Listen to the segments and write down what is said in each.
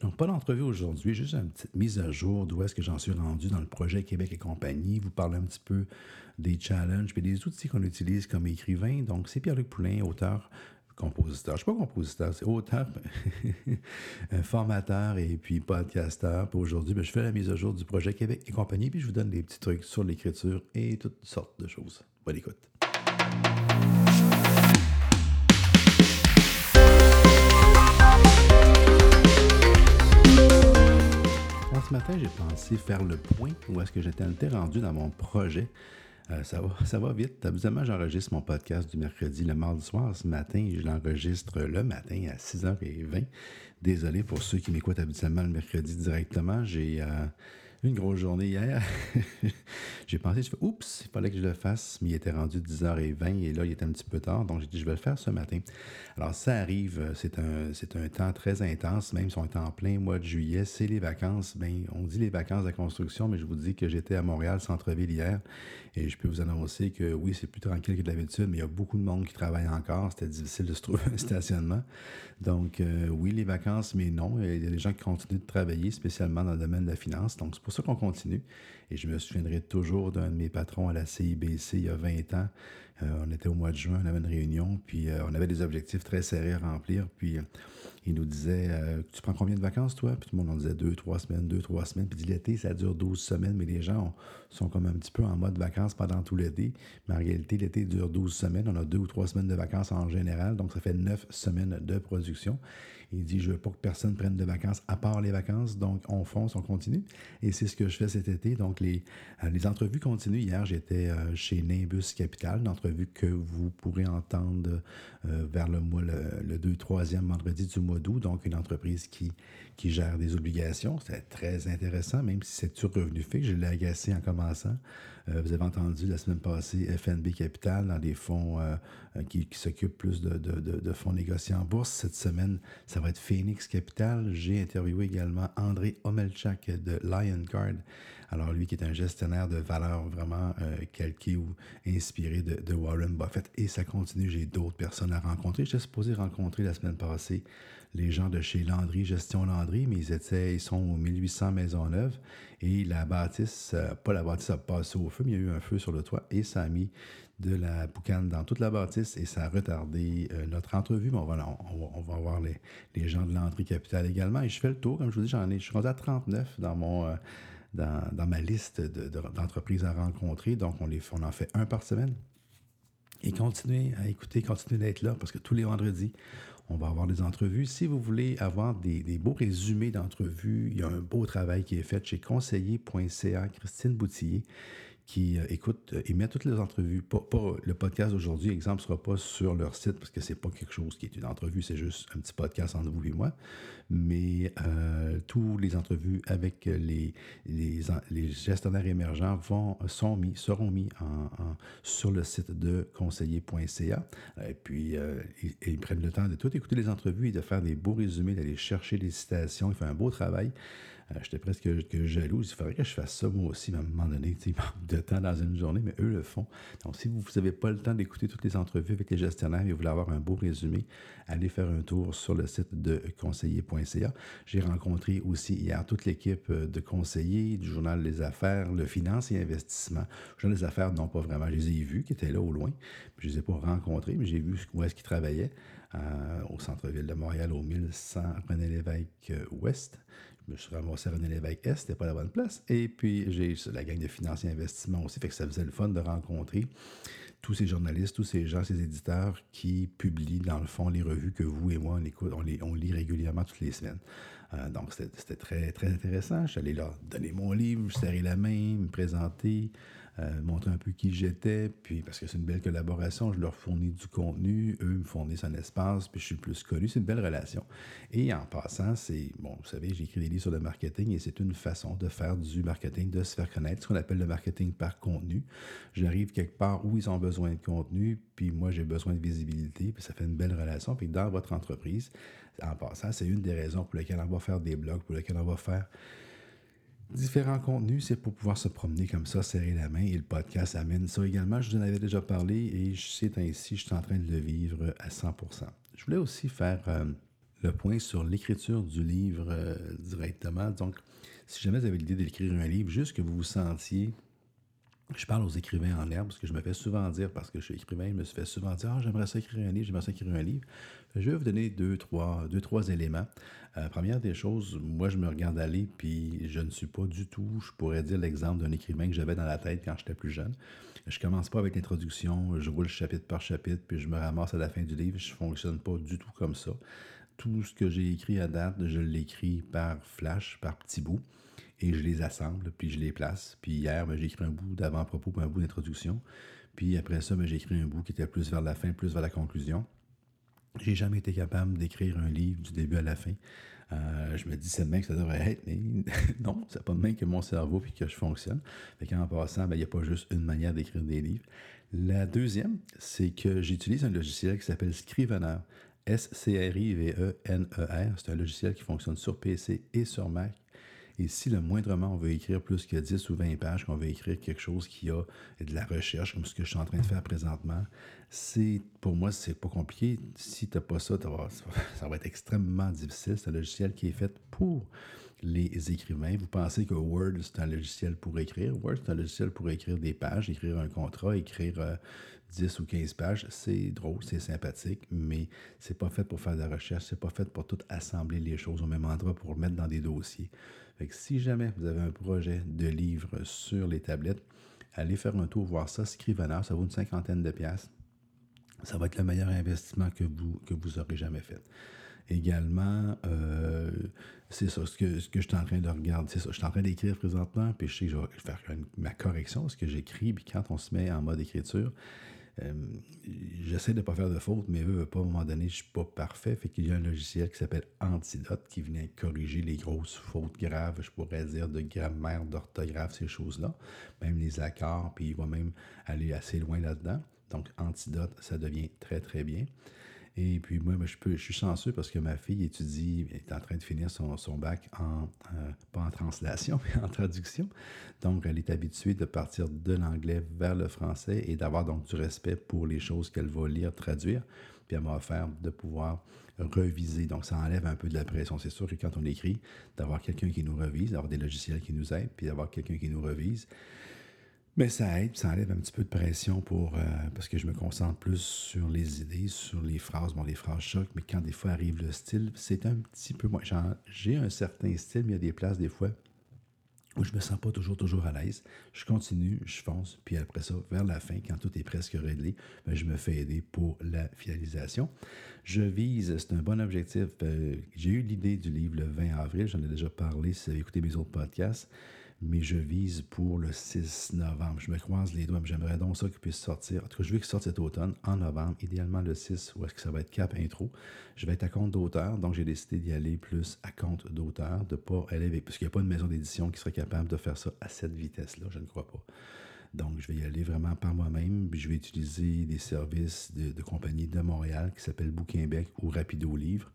Donc, pas d'entrevue aujourd'hui, juste une petite mise à jour d'où est-ce que j'en suis rendu dans le projet Québec et compagnie. Vous parler un petit peu des challenges et des outils qu'on utilise comme écrivain. Donc, c'est Pierre-Luc Poulain, auteur, compositeur. Je ne suis pas compositeur, c'est auteur, formateur et puis podcasteur. Puis aujourd'hui, ben, je fais la mise à jour du projet Québec et compagnie, puis je vous donne des petits trucs sur l'écriture et toutes sortes de choses. Bonne écoute. Ce matin, j'ai pensé faire le point où est-ce que j'étais rendu dans mon projet. Euh, ça, va, ça vite. Habituellement, j'enregistre mon podcast du mercredi le mardi soir. Ce matin, je l'enregistre le matin à 6h20. Désolé pour ceux qui m'écoutent habituellement le mercredi directement. J'ai euh, une grosse journée hier. j'ai pensé, je fais, oups, il fallait que je le fasse, mais il était rendu 10h20 et là, il était un petit peu tard, donc j'ai dit, je vais le faire ce matin. Alors, ça arrive, euh, c'est un, un temps très intense, même si on est en plein mois de juillet, c'est les vacances. Bien, on dit les vacances de construction, mais je vous dis que j'étais à Montréal, centre-ville hier, et je peux vous annoncer que oui, c'est plus tranquille que d'habitude, mais il y a beaucoup de monde qui travaille encore. C'était difficile de se trouver un stationnement. Donc, euh, oui, les vacances, mais non. Il y a des gens qui continuent de travailler, spécialement dans le domaine de la finance. Donc, c'est pour qu'on continue. Et je me souviendrai toujours d'un de mes patrons à la CIBC il y a 20 ans. Euh, on était au mois de juin, on avait une réunion, puis euh, on avait des objectifs très serrés à remplir. Puis il nous disait Tu prends combien de vacances, toi? Puis tout le monde en disait deux, trois semaines, deux, trois semaines. Puis l'été, ça dure 12 semaines, mais les gens sont comme un petit peu en mode vacances pendant tout l'été. Mais en réalité, l'été dure 12 semaines. On a deux ou trois semaines de vacances en général, donc ça fait neuf semaines de production. Il dit Je veux pas que personne prenne de vacances à part les vacances, donc on fonce, on continue. Et c'est ce que je fais cet été. Donc les, euh, les entrevues continuent. Hier, j'étais euh, chez Nimbus Capital, que vous pourrez entendre euh, vers le mois, le, 2 3e vendredi du mois d'août. Donc une entreprise qui, qui gère des obligations. C'est très intéressant, même si c'est sur revenu fait. Je l'ai agacé en commençant. Euh, vous avez entendu la semaine passée FNB Capital dans des fonds euh, euh, qui, s'occupent plus de, fonds négociés en bourse. Cette semaine, ça va être Phoenix Capital. J'ai interviewé également André Omelchak de Lion Card. Alors, lui qui est un gestionnaire de valeur vraiment calqué ou inspiré de, Warren Buffett. Et ça continue, j'ai d'autres personnes à rencontrer. J'étais supposé rencontrer la semaine passée les gens de chez Landry, Gestion Landry, mais ils, étaient, ils sont aux 1800 Maisonneuve et la bâtisse, euh, pas la bâtisse a passé au feu, mais il y a eu un feu sur le toit et ça a mis de la boucane dans toute la bâtisse et ça a retardé euh, notre entrevue. Mais on va, on, va voir les, les, gens de Landry Capital également. Et je fais le tour, comme je vous dis, j'en ai, je suis rendu à 39 dans mon... Euh, dans, ma liste d'entreprises à rencontrer. Donc, on, les, on en fait un par semaine. Et continuez à écouter, continuez d'être là parce que tous les vendredis, on va avoir des entrevues. Si vous voulez avoir des, beaux résumés d'entrevues, il y a un beau travail qui est fait chez conseiller.ca, Christine Boutillier, qui euh, écoute et met toutes les entrevues. Pas, le podcast d'aujourd'hui, exemple, ne sera pas sur leur site parce que c'est pas quelque chose qui est une entrevue, c'est juste un petit podcast entre vous et moi. Mais euh, tous les entrevues avec les, les, gestionnaires émergents vont, sont mis, seront mis sur le site de conseiller.ca. Et puis, euh, ils, prennent le temps de tout écouter les entrevues et de faire des beaux résumés, d'aller chercher des citations. Ils font un beau travail. Euh, j'étais presque jaloux. Il faudrait que je fasse ça moi aussi, à un moment donné. Il manque de temps dans une journée, mais eux le font. Donc, si vous n'avez pas le temps d'écouter toutes les entrevues avec les gestionnaires et vous voulez avoir un beau résumé, allez faire un tour sur le site de conseiller.ca. J'ai rencontré aussi hier toute l'équipe euh, de conseillers du journal Les Affaires, le Finance et Investissement. Le journal Les Affaires, non pas vraiment. Je les ai vus, qui étaient là au loin. je ne les ai pas rencontrés, mais j'ai vu où est-ce qu'ils travaillaient. Euh, au centre-ville de Montréal, au 1100 René Lévesque Ouest. Je me suis ramassé à René Lévesque Est, c'était pas la bonne place. Et puis, j'ai la gang de financiers investissement aussi, fait que ça faisait le fun de rencontrer tous ces journalistes, tous ces gens, ces éditeurs qui publient, dans le fond, les revues que vous et moi, on, les, on lit régulièrement toutes les semaines. Euh, donc, c'était très, très intéressant. Je suis allé leur donner mon livre, serrer la main, me présenter. Euh, montrer un peu qui j'étais, puis parce que c'est une belle collaboration, je leur fournis du contenu, eux me fournissent un espace, puis je suis plus connu, c'est une belle relation. Et en passant, c'est, bon, vous savez, j'ai écrit des livres sur le marketing et c'est une façon de faire du marketing, de se faire connaître, ce qu'on appelle le marketing par contenu. J'arrive quelque part où ils ont besoin de contenu, puis moi j'ai besoin de visibilité, puis ça fait une belle relation, puis dans votre entreprise, en passant, c'est une des raisons pour lesquelles on va faire des blogs, pour lesquelles on va faire différents contenus, c'est pour pouvoir se promener comme ça, serrer la main. Et le podcast amène ça également. Je vous en avais déjà parlé et c'est ainsi, je suis en train de le vivre à 100% Je voulais aussi faire euh, le point sur l'écriture du livre euh, directement. Donc, si jamais vous avez l'idée d'écrire un livre, juste que vous vous sentiez je parle aux écrivains en herbe, parce que je me fais souvent dire, parce que je suis écrivain, je me fais souvent dire Ah, j'aimerais ça écrire un livre, j'aimerais ça écrire un livre. Je vais vous donner deux, trois, trois éléments. Euh, première des choses, moi, je me regarde aller, puis je ne suis pas du tout, je pourrais dire l'exemple d'un écrivain que j'avais dans la tête quand j'étais plus jeune. Je commence pas avec l'introduction, je roule chapitre par chapitre, puis je me ramasse à la fin du livre. Je ne fonctionne pas du tout comme ça. Tout ce que j'ai écrit à date, je l'écris par flash, par petits bouts et je les assemble, puis je les place. Puis hier, ben, j'ai écrit un bout d'avant-propos, puis un bout d'introduction. Puis après ça, ben, j'ai écrit un bout qui était plus vers la fin, plus vers la conclusion. J'ai jamais été capable d'écrire un livre du début à la fin. Euh, je me dis, c'est de même que ça devrait être, mais non, c'est pas de même que mon cerveau puis que je fonctionne. Fait qu'en passant, ben, il n'y a pas juste une manière d'écrire des livres. La deuxième, c'est que j'utilise un logiciel qui s'appelle Scrivener. S-C-R-I-V-E-N-E-R. C'est un logiciel qui fonctionne sur PC et sur Mac et si le moindrement on veut écrire plus que 10 ou 20 pages, qu'on veut écrire quelque chose qui a de la recherche, comme ce que je suis en train de faire présentement, c'est pour moi, c'est pas compliqué. Si tu n'as pas ça, ça va être extrêmement difficile. C'est un logiciel qui est fait pour les écrivains. Vous pensez que Word, c'est un logiciel pour écrire? Word, c'est un logiciel pour écrire des pages, écrire un contrat, écrire 10 euh, ou 15 pages. C'est drôle, c'est sympathique, mais c'est pas fait pour faire de la recherche. C'est pas fait pour tout assembler les choses au même endroit pour le mettre dans des dossiers. Fait que si jamais vous avez un projet de livre sur les tablettes, allez faire un tour voir ça. Scrivener, ça vaut une cinquantaine de pièces. Ça va être le meilleur investissement que vous, que vous aurez jamais fait. Également, euh, c'est ça, ce que, ce que je suis en train de regarder, c'est ça, je suis en train d'écrire présentement, puis je sais que je vais faire ma correction, ce que j'écris, puis quand on se met en mode écriture, euh, j'essaie de ne pas faire de fautes, mais eux, pas, à un moment donné, je ne suis pas parfait. Fait qu'il y a un logiciel qui s'appelle Antidote qui vient corriger les grosses fautes graves, je pourrais dire, de grammaire, d'orthographe, ces choses-là. Même les accords, puis il va même aller assez loin là-dedans. Donc, Antidote, ça devient très, très bien. Et puis moi, ben, je, suis chanceux parce que ma fille étudie, est en train de finir son, son bac en, euh, pas en translation, mais en traduction. Donc, elle est habituée de partir de l'anglais vers le français et d'avoir donc du respect pour les choses qu'elle va lire, traduire. Puis elle m'a offert de pouvoir reviser. Donc, ça enlève un peu de la pression. C'est sûr que quand on écrit, d'avoir quelqu'un qui nous revise, d'avoir des logiciels qui nous aident, puis d'avoir quelqu'un qui nous revise, mais ça aide, ça enlève un petit peu de pression pour euh, parce que je me concentre plus sur les idées, sur les phrases. Bon, les phrases choquent, mais quand des fois arrive le style, c'est un petit peu moins. J'ai un certain style, mais il y a des places des fois où je me sens pas toujours, toujours à l'aise. Je continue, je fonce, puis après ça, vers la fin, quand tout est presque réglé, ben, je me fais aider pour la finalisation. Je vise, c'est un bon objectif. Euh, j'ai eu l'idée du livre le 20 avril, j'en ai déjà parlé si vous avez écouté mes autres podcasts mais je vise pour le 6 novembre. Je me croise les doigts, mais j'aimerais donc ça qu'il puisse sortir. En tout cas, je veux qu'il sorte cet automne, en novembre, idéalement le 6, où est-ce que ça va être cap intro. Je vais être à compte d'auteur, donc j'ai décidé d'y aller plus à compte d'auteur, de pas aller avec, parce qu'il n'y a pas de maison d'édition qui serait capable de faire ça à cette vitesse-là, je ne crois pas. Donc, je vais y aller vraiment par moi-même. Je vais utiliser des services de, compagnies de Montréal qui s'appellent Bouquinbec ou Rapido Livre.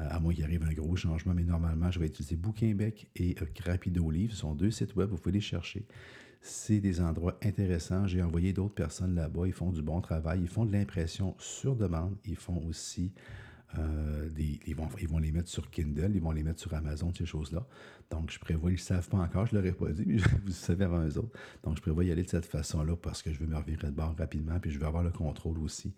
Euh, à moins qu'il arrive un gros changement, mais normalement, je vais utiliser Bouquinbec et euh, Rapido Livre. Ce sont deux sites web, vous pouvez les chercher. C'est des endroits intéressants. J'ai envoyé d'autres personnes là-bas. Ils font du bon travail. Ils font de l'impression sur demande. Ils font aussi euh, des, ils, vont, ils vont les mettre sur Kindle, ils vont les mettre sur Amazon, ces choses-là. Donc, je prévois, ils ne savent pas encore, je ne leur ai pas dit, mais vous savez avant eux autres. Donc, je prévois y aller de cette façon-là parce que je veux me revirer de bord rapidement, puis je veux avoir le contrôle aussi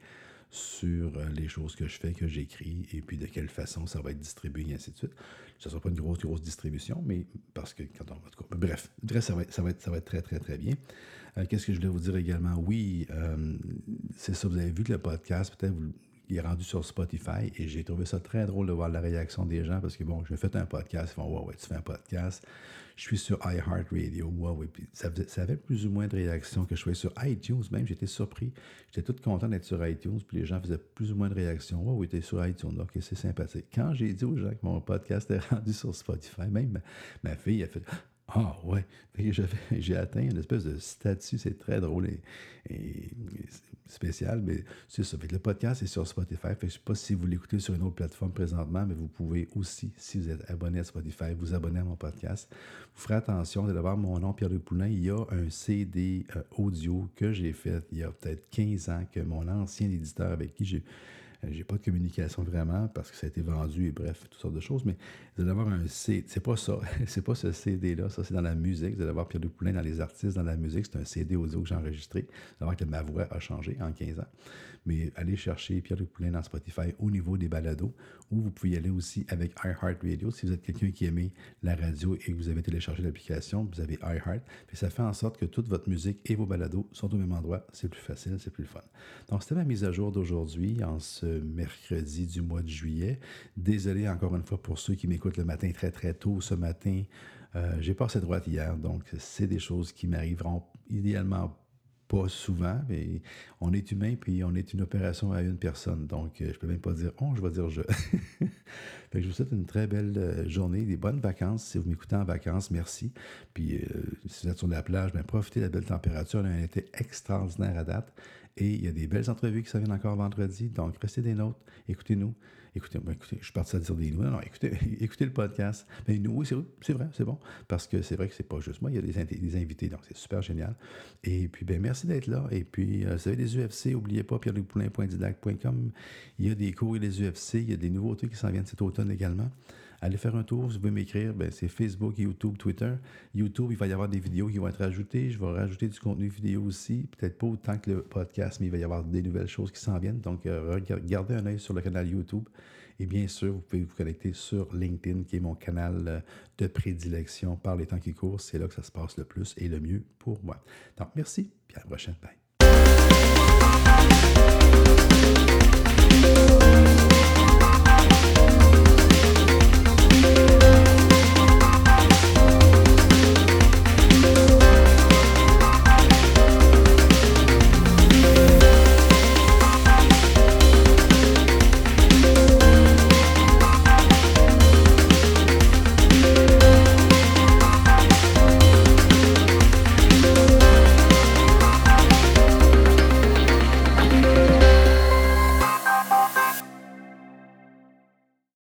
sur euh, les choses que je fais, que j'écris, et puis de quelle façon ça va être distribué, et ainsi de suite. Ce ne sera pas une grosse, grosse distribution, mais parce que quand on va... Bref, bref ça, va être, très, très, très bien. Euh, qu'est-ce que je voulais vous dire également? Oui, euh, c'est ça, vous avez vu que le podcast, peut-être vous, il est rendu sur Spotify et j'ai trouvé ça très drôle de voir la réaction des gens parce que bon, j'ai fait un podcast, ils font Ouais, ouais, tu fais un podcast. Je suis sur iHeartRadio, ouais, ouais. Puis ça, avait plus ou moins de réactions que je sois sur iTunes même. J'étais surpris. J'étais tout content d'être sur iTunes, puis les gens faisaient plus ou moins de réactions. Ouais, oui, t'es sur iTunes, ok, c'est sympathique. Quand j'ai dit aux gens que mon podcast est rendu sur Spotify, même ma fille a fait ah ouais, j'ai atteint une espèce de statut, c'est très drôle et, spécial, mais c'est ça. Fait le podcast est sur Spotify. je ne sais pas si vous l'écoutez sur une autre plateforme présentement, mais vous pouvez aussi, si vous êtes abonné à Spotify, vous abonner à mon podcast. Vous ferez attention, de voir mon nom, Pierre-Luc Poulin. Il y a un CD euh, audio que j'ai fait il y a peut-être 15 ans que mon ancien éditeur avec qui j'ai j'ai pas de communication vraiment parce que ça a été vendu et bref, toutes sortes de choses, mais vous allez avoir un CD. C'est pas ça. c'est pas ce CD-là. Ça, c'est dans la musique. Vous allez avoir Pierre-Luc Poulin dans les artistes, dans la musique. C'est un CD audio que j'ai enregistré. Vous allez voir que ma voix a changé en 15 ans. Mais allez chercher Pierre-Luc Poulin dans Spotify au niveau des balados ou vous pouvez y aller aussi avec iHeartRadio. Si vous êtes quelqu'un qui aimait la radio et que vous avez téléchargé l'application, vous avez iHeart. Ça fait en sorte que toute votre musique et vos balados sont au même endroit. C'est plus facile, c'est plus fun. Donc, c'était ma mise à jour d'aujourd'hui en ce mercredi du mois de juillet. Désolé encore une fois pour ceux qui m'écoutent le matin très très tôt ce matin. Euh, j'ai passé droite hier, donc c'est des choses qui m'arriveront idéalement pas souvent, mais on est humain, puis on est une opération à une personne. Donc, euh, je peux même pas dire on, je vais dire je. je vous souhaite une très belle euh, journée, des bonnes vacances. Si vous m'écoutez en vacances, merci. Puis, si vous êtes sur la plage, bien, profitez de la belle température. On a un été extraordinaire à date. Et il y a des belles entrevues qui s'en viennent encore vendredi. Donc, restez des notes, écoutez-nous. Écoutez, je suis parti à dire des nous. Non, écoutez, écoutez le podcast. Mais nous, oui, c'est vrai, c'est bon. Parce que c'est vrai que c'est pas juste moi, il y a des, invités, donc c'est super génial. Et puis, ben merci d'être là. Et puis, euh, vous avez des UFC, n'oubliez pas, pierrelucpoulin.didac.com. Il y a des cours et des UFC, il y a des nouveautés qui s'en viennent cet automne également allez faire un tour. Si vous voulez m'écrire, ben, c'est Facebook, YouTube, Twitter. YouTube, il va y avoir des vidéos qui vont être ajoutées. Je vais rajouter du contenu vidéo aussi. Peut-être pas autant que le podcast, mais il va y avoir des nouvelles choses qui s'en viennent. Donc, euh, gardez un œil sur le canal YouTube. Et bien sûr, vous pouvez vous connecter sur LinkedIn, qui est mon canal euh, de prédilection par les temps qui courent. C'est là que ça se passe le plus et le mieux pour moi. Donc, merci, puis à la prochaine. Bye.